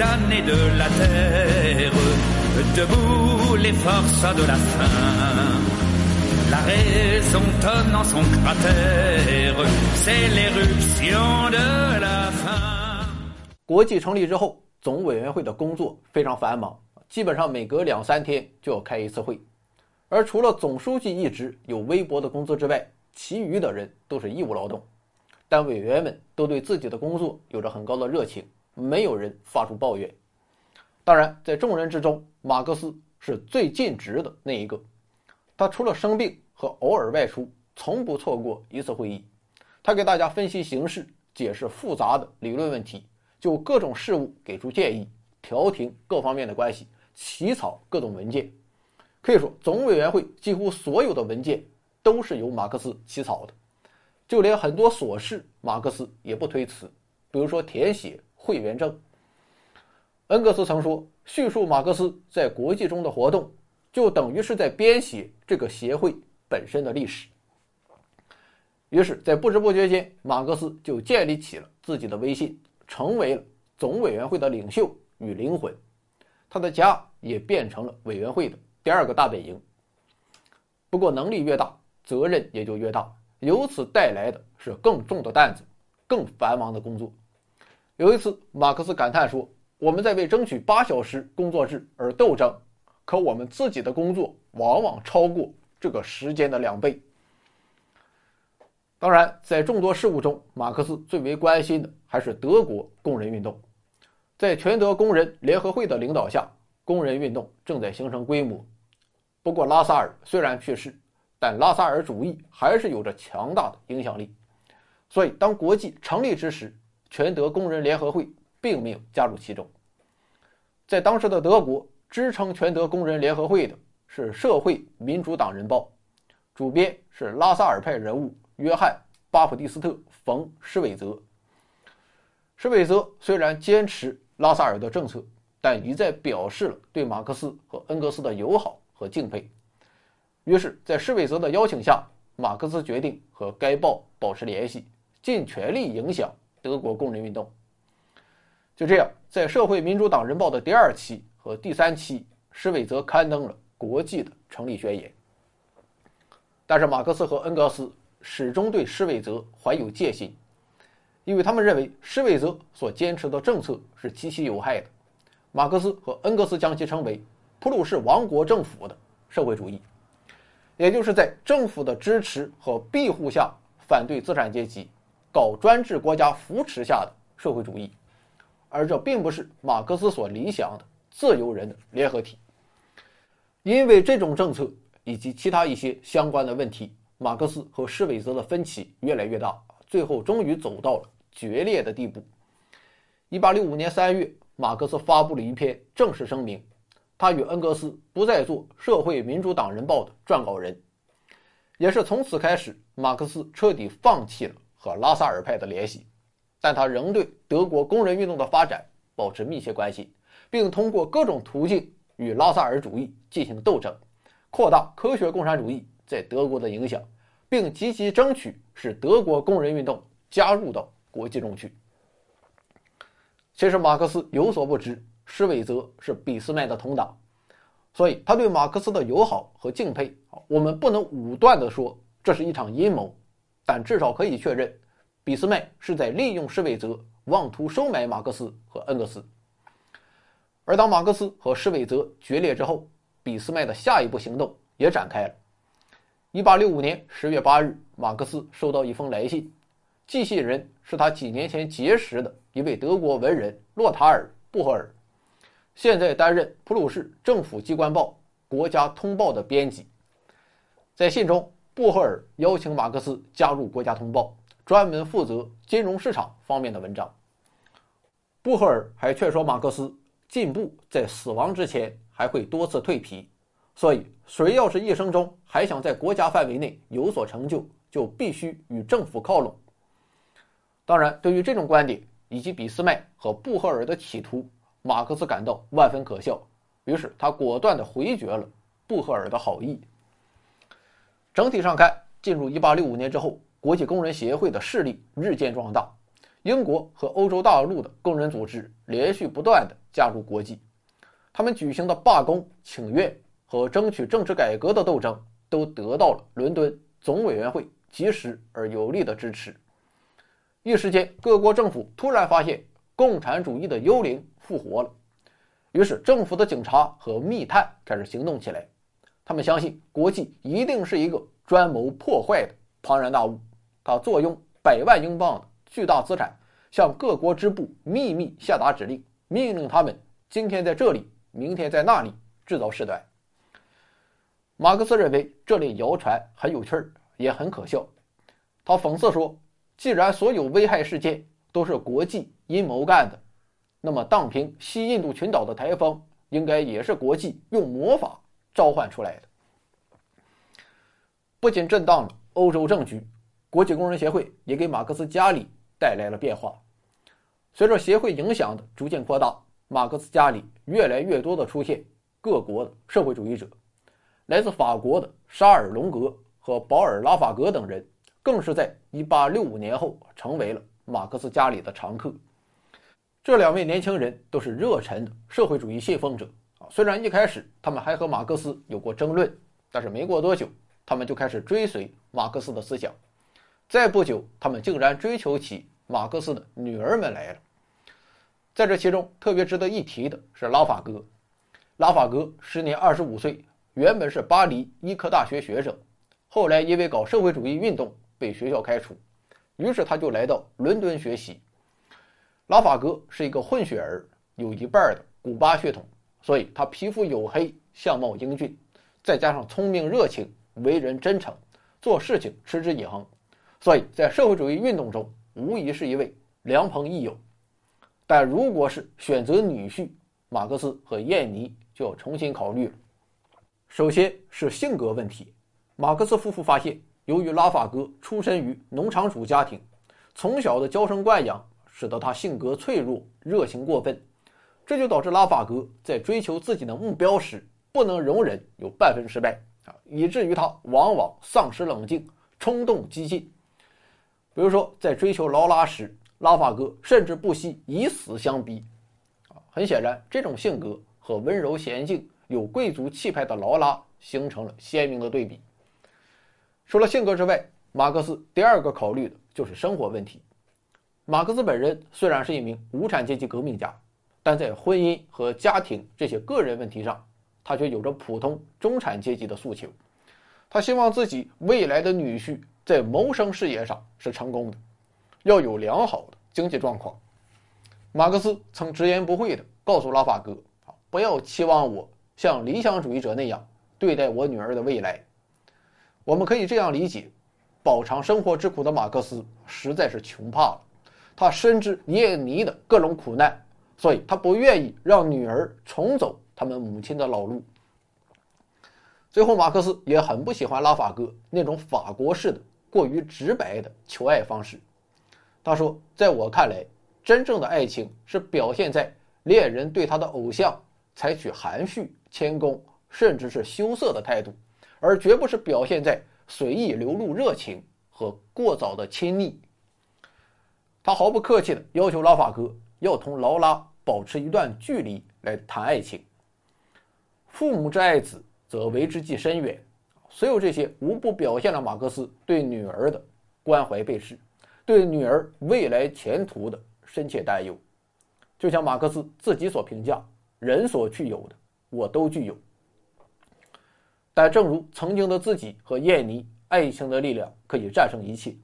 damnés de la terre, debout les forces de la faim. La raison tonne dans son cratère, c'est l'éruption de la faim. 国际成立之后，总委员会的工作非常繁忙，基本上每隔两三天就要开一次会。而除了总书记一职有微薄的工资之外，其余的人都是义务劳动。但委员们都对自己的工作有着很高的热情，没有人发出抱怨。当然，在众人之中，马克思是最尽职的那一个。他除了生病和偶尔外出，从不错过一次会议。他给大家分析形势，解释复杂的理论问题，就各种事务给出建议，调停各方面的关系，起草各种文件。可以说，总委员会几乎所有的文件都是由马克思起草的，就连很多琐事，马克思也不推辞。比如说填写会员证。恩格斯曾说：“叙述马克思在国际中的活动，就等于是在编写这个协会本身的历史。”于是，在不知不觉间，马克思就建立起了自己的威信，成为了总委员会的领袖与灵魂。他的家也变成了委员会的。第二个大本营。不过，能力越大，责任也就越大，由此带来的是更重的担子，更繁忙的工作。有一次，马克思感叹说：“我们在为争取八小时工作制而斗争，可我们自己的工作往往超过这个时间的两倍。”当然，在众多事务中，马克思最为关心的还是德国工人运动。在全德工人联合会的领导下，工人运动正在形成规模。不过，拉萨尔虽然去世，但拉萨尔主义还是有着强大的影响力。所以，当国际成立之时，全德工人联合会并没有加入其中。在当时的德国，支撑全德工人联合会的是《社会民主党人报》，主编是拉萨尔派人物约翰·巴普蒂斯特·冯·施韦泽。施韦泽虽然坚持拉萨尔的政策，但一再表示了对马克思和恩格斯的友好。和敬佩，于是，在施韦泽的邀请下，马克思决定和该报保持联系，尽全力影响德国工人运动。就这样，在《社会民主党人报》的第二期和第三期，施韦泽刊登了国际的成立宣言。但是，马克思和恩格斯始终对施韦泽怀有戒心，因为他们认为施韦泽所坚持的政策是极其有害的。马克思和恩格斯将其称为。普鲁士王国政府的社会主义，也就是在政府的支持和庇护下反对资产阶级、搞专制国家扶持下的社会主义，而这并不是马克思所理想的自由人的联合体。因为这种政策以及其他一些相关的问题，马克思和施韦泽的分歧越来越大，最后终于走到了决裂的地步。一八六五年三月，马克思发布了一篇正式声明。他与恩格斯不再做《社会民主党人报》的撰稿人，也是从此开始，马克思彻底放弃了和拉萨尔派的联系，但他仍对德国工人运动的发展保持密切关系，并通过各种途径与拉萨尔主义进行斗争，扩大科学共产主义在德国的影响，并积极争取使德国工人运动加入到国际中去。其实，马克思有所不知。施韦泽是俾斯麦的同党，所以他对马克思的友好和敬佩，我们不能武断地说这是一场阴谋，但至少可以确认，俾斯麦是在利用施韦泽，妄图收买马克思和恩格斯。而当马克思和施韦泽决裂之后，俾斯麦的下一步行动也展开了。1865年10月8日，马克思收到一封来信，寄信人是他几年前结识的一位德国文人洛塔尔·布赫尔。现在担任普鲁士政府机关报《国家通报》的编辑，在信中，布赫尔邀请马克思加入《国家通报》，专门负责金融市场方面的文章。布赫尔还劝说马克思，进步在死亡之前还会多次蜕皮，所以谁要是一生中还想在国家范围内有所成就，就必须与政府靠拢。当然，对于这种观点以及俾斯麦和布赫尔的企图。马克思感到万分可笑，于是他果断地回绝了布赫尔的好意。整体上看，进入1865年之后，国际工人协会的势力日渐壮大，英国和欧洲大陆的工人组织连续不断地加入国际。他们举行的罢工、请愿和争取政治改革的斗争，都得到了伦敦总委员会及时而有力的支持。一时间，各国政府突然发现共产主义的幽灵复活了，于是政府的警察和密探开始行动起来。他们相信国际一定是一个专谋破坏的庞然大物，他坐拥百万英镑的巨大资产，向各国支部秘密下达指令，命令他们今天在这里。明天在那里制造事端。马克思认为这类谣传很有趣儿，也很可笑。他讽刺说：“既然所有危害事件都是国际阴谋干的，那么荡平西印度群岛的台风应该也是国际用魔法召唤出来的。”不仅震荡了欧洲政局，国际工人协会也给马克思家里带来了变化。随着协会影响的逐渐扩大。马克思家里越来越多的出现各国的社会主义者，来自法国的沙尔隆格和保尔拉法格等人，更是在1865年后成为了马克思家里的常客。这两位年轻人都是热忱的社会主义信奉者，虽然一开始他们还和马克思有过争论，但是没过多久，他们就开始追随马克思的思想。再不久，他们竟然追求起马克思的女儿们来了。在这其中，特别值得一提的是拉法戈。拉法戈时年二十五岁，原本是巴黎医科大学学生，后来因为搞社会主义运动被学校开除，于是他就来到伦敦学习。拉法戈是一个混血儿，有一半的古巴血统，所以他皮肤黝黑，相貌英俊，再加上聪明热情，为人真诚，做事情持之以恒，所以在社会主义运动中无疑是一位良朋益友。但如果是选择女婿，马克思和燕妮就要重新考虑了。首先是性格问题，马克思夫妇发现，由于拉法哥出身于农场主家庭，从小的娇生惯养使得他性格脆弱、热情过分，这就导致拉法格在追求自己的目标时不能容忍有半分失败啊，以至于他往往丧失冷静、冲动激进。比如说，在追求劳拉时。拉法格甚至不惜以死相逼，啊，很显然，这种性格和温柔娴静、有贵族气派的劳拉形成了鲜明的对比。除了性格之外，马克思第二个考虑的就是生活问题。马克思本人虽然是一名无产阶级革命家，但在婚姻和家庭这些个人问题上，他却有着普通中产阶级的诉求。他希望自己未来的女婿在谋生事业上是成功的。要有良好的经济状况。马克思曾直言不讳地告诉拉法哥：“啊，不要期望我像理想主义者那样对待我女儿的未来。”我们可以这样理解：饱尝生活之苦的马克思实在是穷怕了，他深知燕妮的各种苦难，所以他不愿意让女儿重走他们母亲的老路。最后，马克思也很不喜欢拉法戈那种法国式的、过于直白的求爱方式。他说：“在我看来，真正的爱情是表现在恋人对他的偶像采取含蓄、谦恭，甚至是羞涩的态度，而绝不是表现在随意流露热情和过早的亲昵。”他毫不客气地要求拉法戈要同劳拉保持一段距离来谈爱情。父母之爱子，则为之计深远。所有这些无不表现了马克思对女儿的关怀备至。对女儿未来前途的深切担忧，就像马克思自己所评价：“人所具有的，我都具有。”但正如曾经的自己和燕妮，爱情的力量可以战胜一切。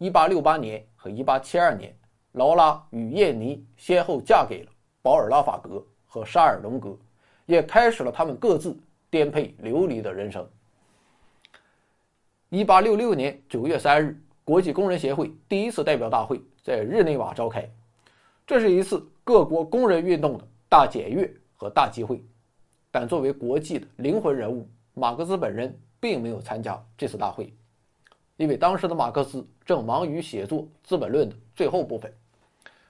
1868年和1872年，劳拉与燕妮先后嫁给了保尔拉法格和沙尔隆格，也开始了他们各自颠沛流离的人生。1866年9月3日。国际工人协会第一次代表大会在日内瓦召开，这是一次各国工人运动的大检阅和大集会。但作为国际的灵魂人物，马克思本人并没有参加这次大会，因为当时的马克思正忙于写作《资本论》的最后部分，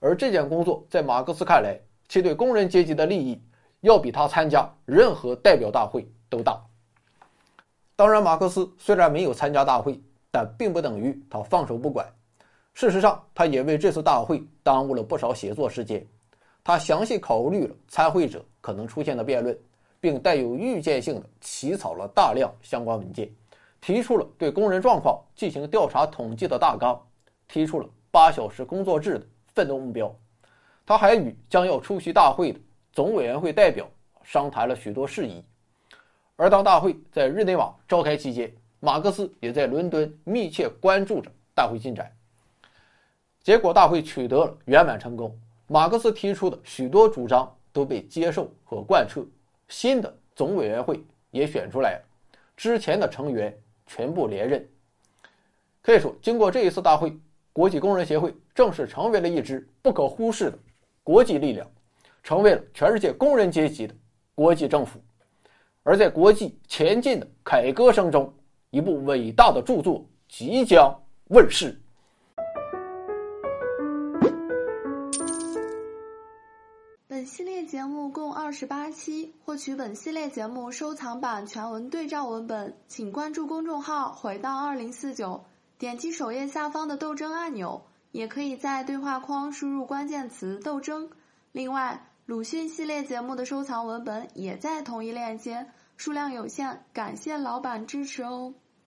而这件工作在马克思看来，其对工人阶级的利益要比他参加任何代表大会都大。当然，马克思虽然没有参加大会。但并不等于他放手不管。事实上，他也为这次大会耽误了不少写作时间。他详细考虑了参会者可能出现的辩论，并带有预见性的起草了大量相关文件，提出了对工人状况进行调查统计的大纲，提出了八小时工作制的奋斗目标。他还与将要出席大会的总委员会代表商谈了许多事宜。而当大会在日内瓦召开期间，马克思也在伦敦密切关注着大会进展。结果，大会取得了圆满成功。马克思提出的许多主张都被接受和贯彻，新的总委员会也选出来了，之前的成员全部连任。可以说，经过这一次大会，国际工人协会正式成为了一支不可忽视的国际力量，成为了全世界工人阶级的国际政府。而在国际前进的凯歌声中，一部伟大的著作即将问世。本系列节目共二十八期，获取本系列节目收藏版全文对照文本，请关注公众号“回到二零四九”，点击首页下方的斗争按钮，也可以在对话框输入关键词“斗争”。另外，鲁迅系列节目的收藏文本也在同一链接，数量有限，感谢老板支持哦。